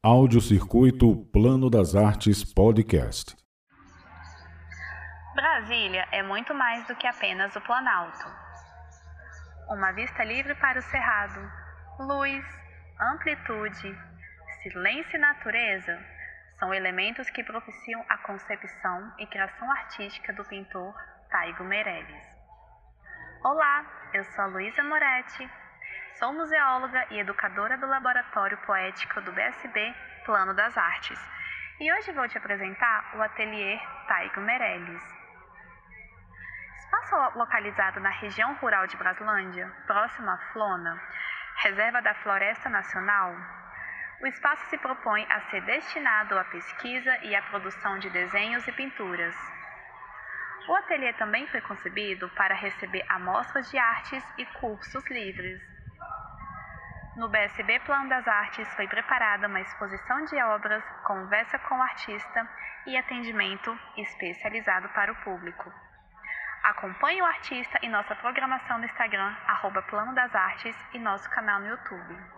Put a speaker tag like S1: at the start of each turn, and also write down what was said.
S1: Audiocircuito Plano das Artes Podcast.
S2: Brasília é muito mais do que apenas o Planalto. Uma vista livre para o cerrado, luz, amplitude, silêncio e natureza são elementos que propiciam a concepção e criação artística do pintor Taigo Meirelles. Olá, eu sou a Luísa Moretti Sou museóloga e educadora do Laboratório Poético do BSB Plano das Artes. E hoje vou te apresentar o ateliê Taigo Meirelles. Espaço localizado na região rural de Braslândia, próximo à Flona, reserva da Floresta Nacional, o espaço se propõe a ser destinado à pesquisa e à produção de desenhos e pinturas. O ateliê também foi concebido para receber amostras de artes e cursos livres. No BSB Plano das Artes foi preparada uma exposição de obras, conversa com o artista e atendimento especializado para o público. Acompanhe o artista em nossa programação no Instagram, arroba Plano das Artes, e nosso canal no YouTube.